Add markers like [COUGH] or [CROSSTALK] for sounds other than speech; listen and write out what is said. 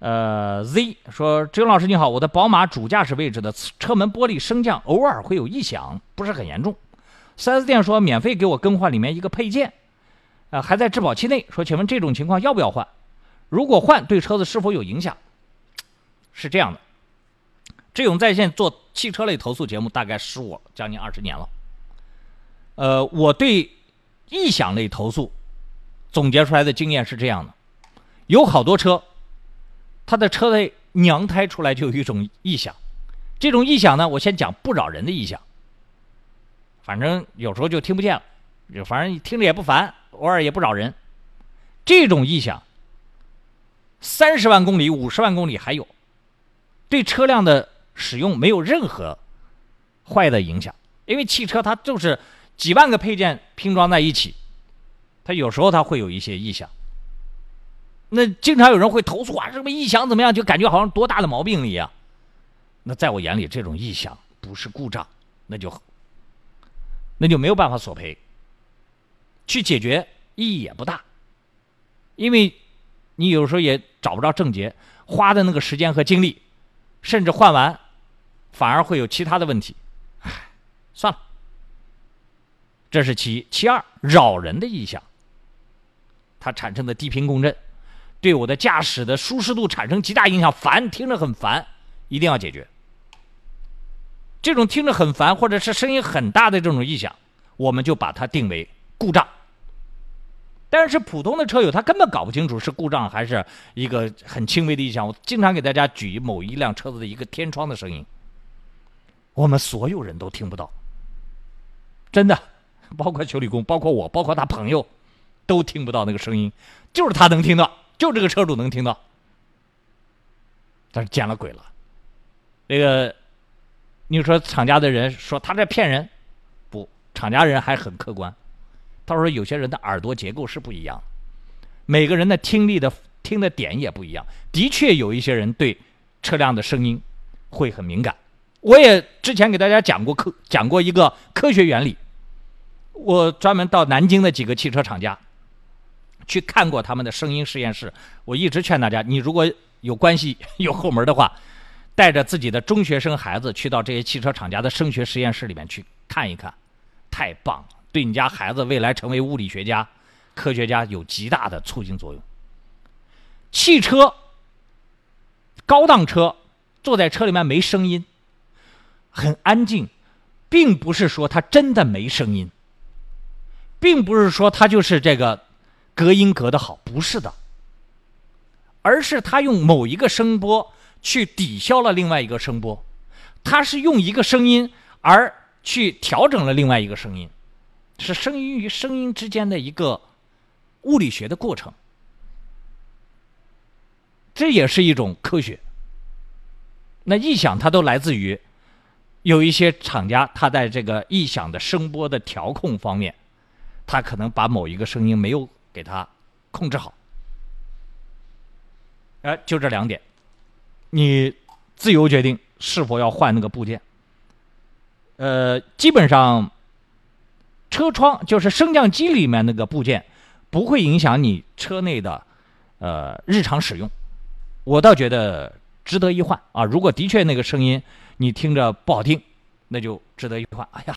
呃，Z 说：“志勇老师你好，我的宝马主驾驶位置的车门玻璃升降偶尔会有异响，不是很严重。4S 店说免费给我更换里面一个配件，啊，还在质保期内。说，请问这种情况要不要换？如果换，对车子是否有影响？是这样的，志勇在线做汽车类投诉节目大概十五将近二十年了。呃，我对异响类投诉总结出来的经验是这样的：有好多车。”他的车内娘胎出来就有一种异响，这种异响呢，我先讲不扰人的异响，反正有时候就听不见了，反正听着也不烦，偶尔也不扰人。这种异响，三十万公里、五十万公里还有，对车辆的使用没有任何坏的影响，因为汽车它就是几万个配件拼装在一起，它有时候它会有一些异响。那经常有人会投诉啊，什么异响怎么样，就感觉好像多大的毛病一样。那在我眼里，这种异响不是故障，那就那就没有办法索赔，去解决意义也不大，因为你有时候也找不着症结，花的那个时间和精力，甚至换完反而会有其他的问题，算了。这是其一，其二，扰人的异响，它产生的低频共振。对我的驾驶的舒适度产生极大影响，烦，听着很烦，一定要解决。这种听着很烦或者是声音很大的这种异响，我们就把它定为故障。但是普通的车友他根本搞不清楚是故障还是一个很轻微的异响。我经常给大家举某一辆车子的一个天窗的声音，我们所有人都听不到，真的，包括修理工，包括我，包括他朋友，都听不到那个声音，就是他能听到。就这个车主能听到，他是见了鬼了。那个，你说厂家的人说他在骗人，不，厂家人还很客观。他说有些人的耳朵结构是不一样，每个人的听力的听的点也不一样。的确有一些人对车辆的声音会很敏感。我也之前给大家讲过科讲过一个科学原理，我专门到南京的几个汽车厂家。去看过他们的声音实验室，我一直劝大家，你如果有关系 [LAUGHS] 有后门的话，带着自己的中学生孩子去到这些汽车厂家的声学实验室里面去看一看，太棒了，对你家孩子未来成为物理学家、科学家有极大的促进作用。汽车，高档车，坐在车里面没声音，很安静，并不是说它真的没声音，并不是说它就是这个。隔音隔得好，不是的，而是他用某一个声波去抵消了另外一个声波，他是用一个声音而去调整了另外一个声音，是声音与声音之间的一个物理学的过程，这也是一种科学。那异响它都来自于有一些厂家，他在这个异响的声波的调控方面，他可能把某一个声音没有。给它控制好，哎，就这两点，你自由决定是否要换那个部件。呃，基本上车窗就是升降机里面那个部件不会影响你车内的呃日常使用，我倒觉得值得一换啊。如果的确那个声音你听着不好听，那就值得一换。哎呀。